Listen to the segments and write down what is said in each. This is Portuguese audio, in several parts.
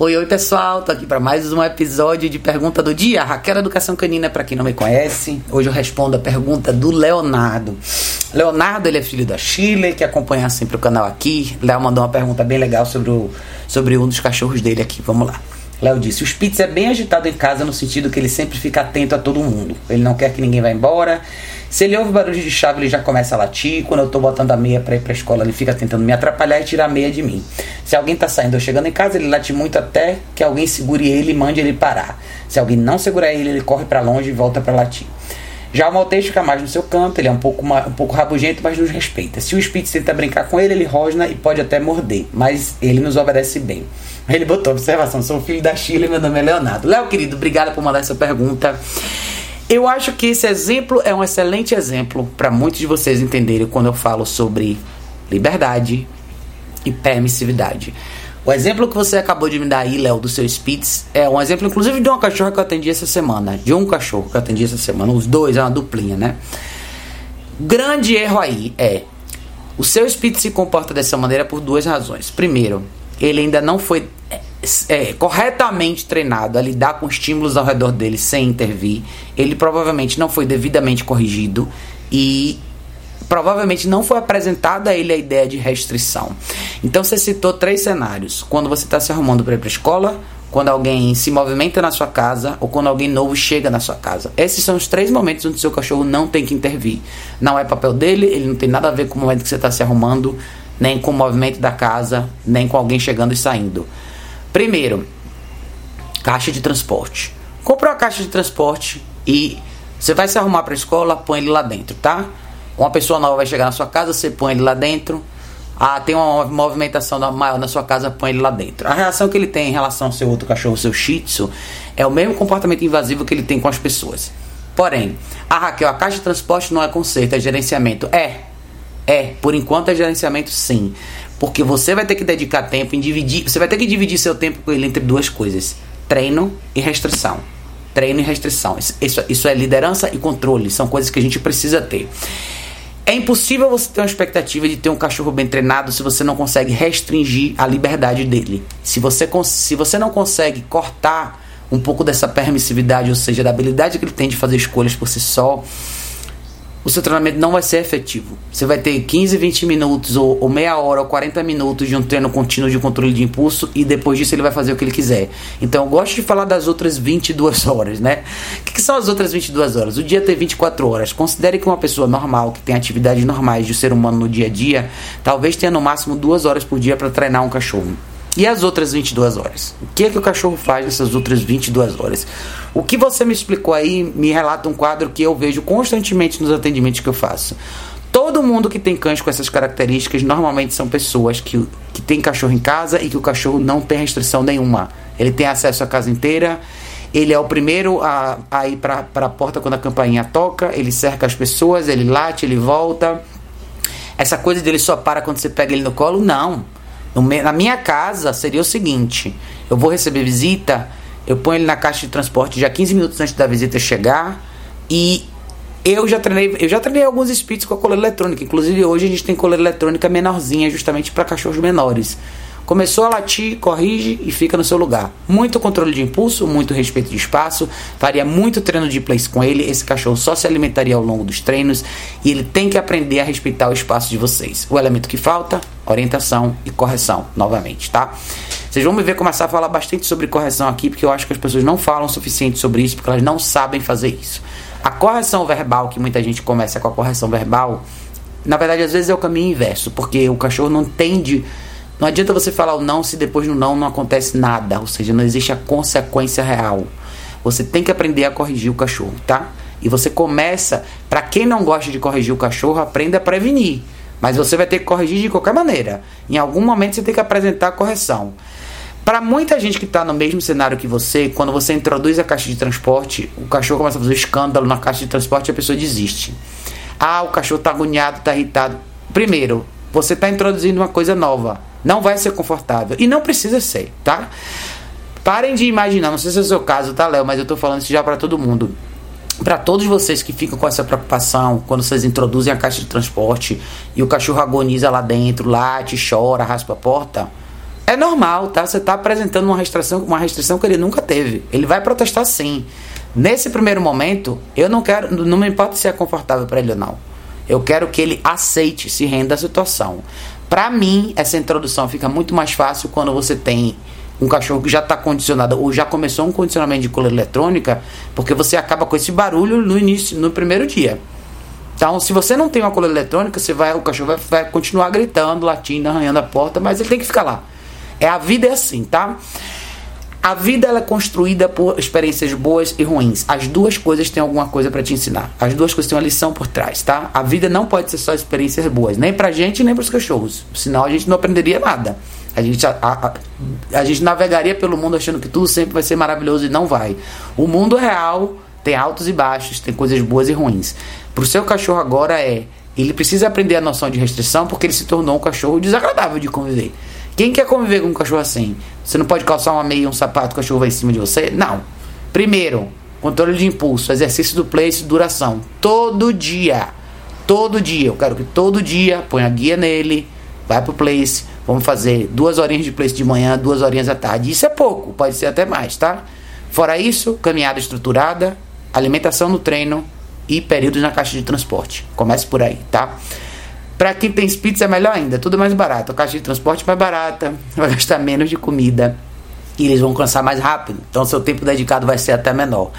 Oi, oi pessoal, tô aqui para mais um episódio de Pergunta do Dia. Raquel Educação Canina, para quem não me conhece. Hoje eu respondo a pergunta do Leonardo. Leonardo, ele é filho da Chile, que acompanha sempre o canal aqui. Léo mandou uma pergunta bem legal sobre, o, sobre um dos cachorros dele aqui. Vamos lá. Léo disse: O Spitz é bem agitado em casa no sentido que ele sempre fica atento a todo mundo. Ele não quer que ninguém vá embora se ele ouve barulho de chave, ele já começa a latir. Quando eu tô botando a meia para ir pra escola, ele fica tentando me atrapalhar e tirar a meia de mim. Se alguém tá saindo ou chegando em casa, ele late muito até que alguém segure ele e mande ele parar. Se alguém não segurar ele, ele corre para longe e volta para latir. Já o Maltês fica mais no seu canto, ele é um pouco, um pouco rabugento, mas nos respeita. Se o Spitz tenta brincar com ele, ele rosna e pode até morder, mas ele nos obedece bem. Ele botou observação, sou filho da Chile, meu nome é Leonardo. Léo, querido, obrigado por mandar essa pergunta. Eu acho que esse exemplo é um excelente exemplo para muitos de vocês entenderem quando eu falo sobre liberdade e permissividade. O exemplo que você acabou de me dar aí, Léo, do seu Spitz, é um exemplo, inclusive, de uma cachorra que eu atendi essa semana. De um cachorro que eu atendi essa semana. Os dois, é uma duplinha, né? Grande erro aí é: o seu Spitz se comporta dessa maneira por duas razões. Primeiro, ele ainda não foi é, corretamente treinado a lidar com estímulos ao redor dele sem intervir, ele provavelmente não foi devidamente corrigido e provavelmente não foi apresentada a ele a ideia de restrição. Então você citou três cenários: quando você está se arrumando para ir para a escola, quando alguém se movimenta na sua casa ou quando alguém novo chega na sua casa. Esses são os três momentos onde seu cachorro não tem que intervir. Não é papel dele, ele não tem nada a ver com o momento que você está se arrumando, nem com o movimento da casa, nem com alguém chegando e saindo. Primeiro, caixa de transporte. Comprou a caixa de transporte e você vai se arrumar para a escola, põe ele lá dentro, tá? Uma pessoa nova vai chegar na sua casa, você põe ele lá dentro. Ah, tem uma movimentação maior na sua casa, põe ele lá dentro. A reação que ele tem em relação ao seu outro cachorro, seu shih tzu, é o mesmo comportamento invasivo que ele tem com as pessoas. Porém, ah, Raquel, a caixa de transporte não é conserto, é gerenciamento. É, é, por enquanto é gerenciamento sim. Porque você vai ter que dedicar tempo em dividir. Você vai ter que dividir seu tempo com ele entre duas coisas: treino e restrição. Treino e restrição. Isso, isso é liderança e controle. São coisas que a gente precisa ter. É impossível você ter uma expectativa de ter um cachorro bem treinado se você não consegue restringir a liberdade dele. Se você, se você não consegue cortar um pouco dessa permissividade, ou seja, da habilidade que ele tem de fazer escolhas por si só, o seu treinamento não vai ser efetivo. Você vai ter 15, 20 minutos, ou, ou, meia hora, ou 40 minutos de um treino contínuo de controle de impulso, e depois disso ele vai fazer o que ele quiser. Então eu gosto de falar das outras 22 horas, né? O que, que são as outras 22 horas? O dia tem 24 horas. Considere que uma pessoa normal, que tem atividades normais de ser humano no dia a dia, talvez tenha no máximo duas horas por dia para treinar um cachorro. E as outras 22 horas? O que é que o cachorro faz nessas outras 22 horas? O que você me explicou aí me relata um quadro que eu vejo constantemente nos atendimentos que eu faço. Todo mundo que tem cães com essas características normalmente são pessoas que, que tem cachorro em casa e que o cachorro não tem restrição nenhuma. Ele tem acesso à casa inteira, ele é o primeiro a, a ir para a porta quando a campainha toca, ele cerca as pessoas, ele late, ele volta. Essa coisa dele só para quando você pega ele no colo, não. Na minha casa seria o seguinte: eu vou receber visita, eu ponho ele na caixa de transporte já 15 minutos antes da visita chegar e eu já treinei, eu já treinei alguns espíritos com a coleira eletrônica. Inclusive hoje a gente tem coleira eletrônica menorzinha, justamente para cachorros menores. Começou a latir, corrige e fica no seu lugar. Muito controle de impulso, muito respeito de espaço, faria muito treino de place com ele. Esse cachorro só se alimentaria ao longo dos treinos e ele tem que aprender a respeitar o espaço de vocês. O elemento que falta, orientação e correção, novamente, tá? Vocês vão me ver começar a falar bastante sobre correção aqui, porque eu acho que as pessoas não falam o suficiente sobre isso, porque elas não sabem fazer isso. A correção verbal, que muita gente começa com a correção verbal, na verdade, às vezes é o caminho inverso, porque o cachorro não tende não adianta você falar o não se depois no não não acontece nada, ou seja, não existe a consequência real. Você tem que aprender a corrigir o cachorro, tá? E você começa, para quem não gosta de corrigir o cachorro, aprenda a prevenir. Mas você vai ter que corrigir de qualquer maneira. Em algum momento você tem que apresentar a correção. Para muita gente que está no mesmo cenário que você, quando você introduz a caixa de transporte, o cachorro começa a fazer um escândalo na caixa de transporte e a pessoa desiste. Ah, o cachorro está agoniado, está irritado. Primeiro, você está introduzindo uma coisa nova. Não vai ser confortável. E não precisa ser, tá? Parem de imaginar, não sei se é o seu caso, tá, Léo? Mas eu tô falando isso já para todo mundo. Para todos vocês que ficam com essa preocupação quando vocês introduzem a caixa de transporte e o cachorro agoniza lá dentro, late, chora, raspa a porta. É normal, tá? Você está apresentando uma restrição, uma restrição que ele nunca teve. Ele vai protestar sim. Nesse primeiro momento, eu não quero, não me importa se é confortável para ele ou não. Eu quero que ele aceite, se renda à situação. Para mim, essa introdução fica muito mais fácil quando você tem um cachorro que já está condicionado ou já começou um condicionamento de coleira eletrônica, porque você acaba com esse barulho no início, no primeiro dia. Então, se você não tem uma coleira eletrônica, você vai, o cachorro vai, vai continuar gritando, latindo, arranhando a porta, mas ele tem que ficar lá. É a vida é assim, tá? A vida ela é construída por experiências boas e ruins. As duas coisas têm alguma coisa para te ensinar. As duas coisas têm uma lição por trás, tá? A vida não pode ser só experiências boas, nem pra gente, nem pros cachorros. Senão a gente não aprenderia nada. A gente, a, a, a, gente navegaria pelo mundo achando que tudo sempre vai ser maravilhoso e não vai. O mundo real tem altos e baixos, tem coisas boas e ruins. Pro seu cachorro agora é. Ele precisa aprender a noção de restrição porque ele se tornou um cachorro desagradável de conviver. Quem quer conviver com um cachorro assim? Você não pode calçar uma meia e um sapato, o cachorro vai em cima de você? Não. Primeiro, controle de impulso, exercício do place, duração. Todo dia. Todo dia. Eu quero que todo dia ponha a guia nele, vai pro place. Vamos fazer duas horinhas de place de manhã, duas horinhas à tarde. Isso é pouco, pode ser até mais, tá? Fora isso, caminhada estruturada, alimentação no treino e períodos na caixa de transporte. Comece por aí, tá? Para quem tem Spitz é melhor ainda, tudo mais barato. A caixa de transporte mais barata, vai gastar menos de comida e eles vão cansar mais rápido. Então seu tempo dedicado vai ser até menor.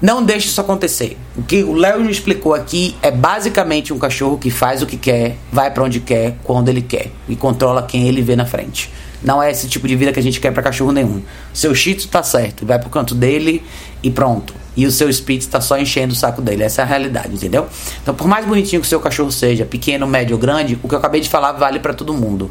Não deixe isso acontecer. O que o Léo explicou aqui é basicamente um cachorro que faz o que quer, vai para onde quer, quando ele quer e controla quem ele vê na frente. Não é esse tipo de vida que a gente quer para cachorro nenhum. Seu Shih tá certo, vai pro canto dele e pronto e o seu Spitz está só enchendo o saco dele. Essa é a realidade, entendeu? Então, por mais bonitinho que o seu cachorro seja, pequeno, médio ou grande, o que eu acabei de falar vale para todo mundo.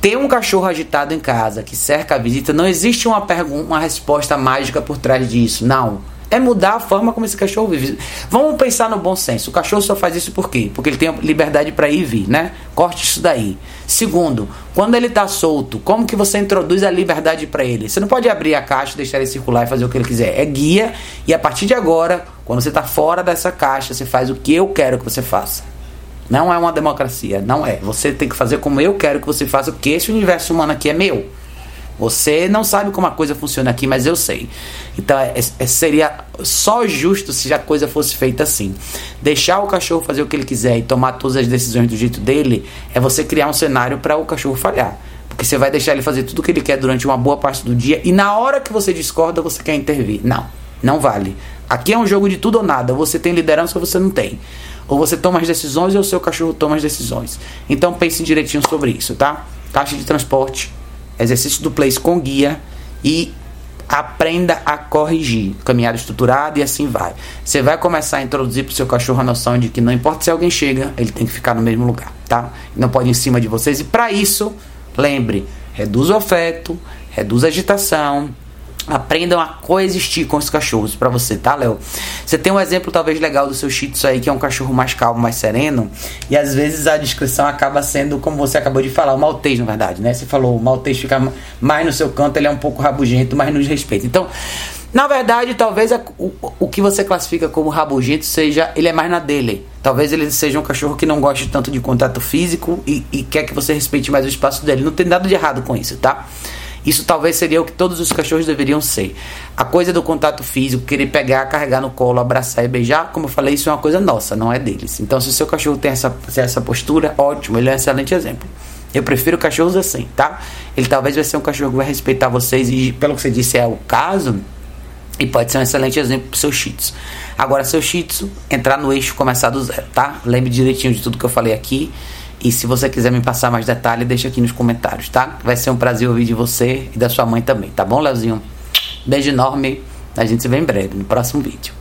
Ter um cachorro agitado em casa que cerca a visita, não existe uma uma resposta mágica por trás disso. Não é mudar a forma como esse cachorro vive. Vamos pensar no bom senso. O cachorro só faz isso por quê? Porque ele tem liberdade para ir e vir, né? Corte isso daí. Segundo, quando ele está solto, como que você introduz a liberdade para ele? Você não pode abrir a caixa, deixar ele circular e fazer o que ele quiser. É guia e a partir de agora, quando você está fora dessa caixa, você faz o que eu quero que você faça. Não é uma democracia, não é. Você tem que fazer como eu quero que você faça, porque esse universo humano aqui é meu. Você não sabe como a coisa funciona aqui, mas eu sei. Então é, é, seria só justo se a coisa fosse feita assim. Deixar o cachorro fazer o que ele quiser e tomar todas as decisões do jeito dele é você criar um cenário para o cachorro falhar. Porque você vai deixar ele fazer tudo o que ele quer durante uma boa parte do dia e na hora que você discorda você quer intervir. Não, não vale. Aqui é um jogo de tudo ou nada. Você tem liderança ou você não tem. Ou você toma as decisões ou o seu cachorro toma as decisões. Então pense direitinho sobre isso, tá? Caixa de transporte, exercício do place com guia e aprenda a corrigir, caminhada estruturada e assim vai. Você vai começar a introduzir para o seu cachorro a noção de que não importa se alguém chega, ele tem que ficar no mesmo lugar, tá? Não pode ir em cima de vocês e para isso, lembre, reduz o afeto, reduz a agitação, Aprendam a coexistir com os cachorros para você, tá, Léo? Você tem um exemplo talvez legal do seu Shih Tzu aí, que é um cachorro mais calmo, mais sereno, e às vezes a descrição acaba sendo, como você acabou de falar, o maltês, na verdade, né? Você falou, o maltês fica mais no seu canto, ele é um pouco rabugento, mas nos respeita. Então, na verdade, talvez a, o, o que você classifica como rabugento seja, ele é mais na dele. Talvez ele seja um cachorro que não goste tanto de contato físico e, e quer que você respeite mais o espaço dele. Não tem nada de errado com isso, tá? Isso talvez seria o que todos os cachorros deveriam ser. A coisa do contato físico, querer pegar, carregar no colo, abraçar e beijar, como eu falei, isso é uma coisa nossa, não é deles. Então, se o seu cachorro tem essa, essa postura, ótimo, ele é um excelente exemplo. Eu prefiro cachorros assim, tá? Ele talvez vai ser um cachorro que vai respeitar vocês e, pelo que você disse, é o caso. E pode ser um excelente exemplo pro seu Shih Tzu. Agora, seu Shih Tzu, entrar no eixo começar do zero, tá? Lembre direitinho de tudo que eu falei aqui. E se você quiser me passar mais detalhes, deixa aqui nos comentários, tá? Vai ser um prazer ouvir de você e da sua mãe também, tá bom, Leozinho? Beijo enorme. A gente se vê em breve no próximo vídeo.